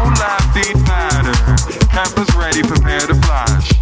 whole life is matter. Campus ready, prepare to. Flash.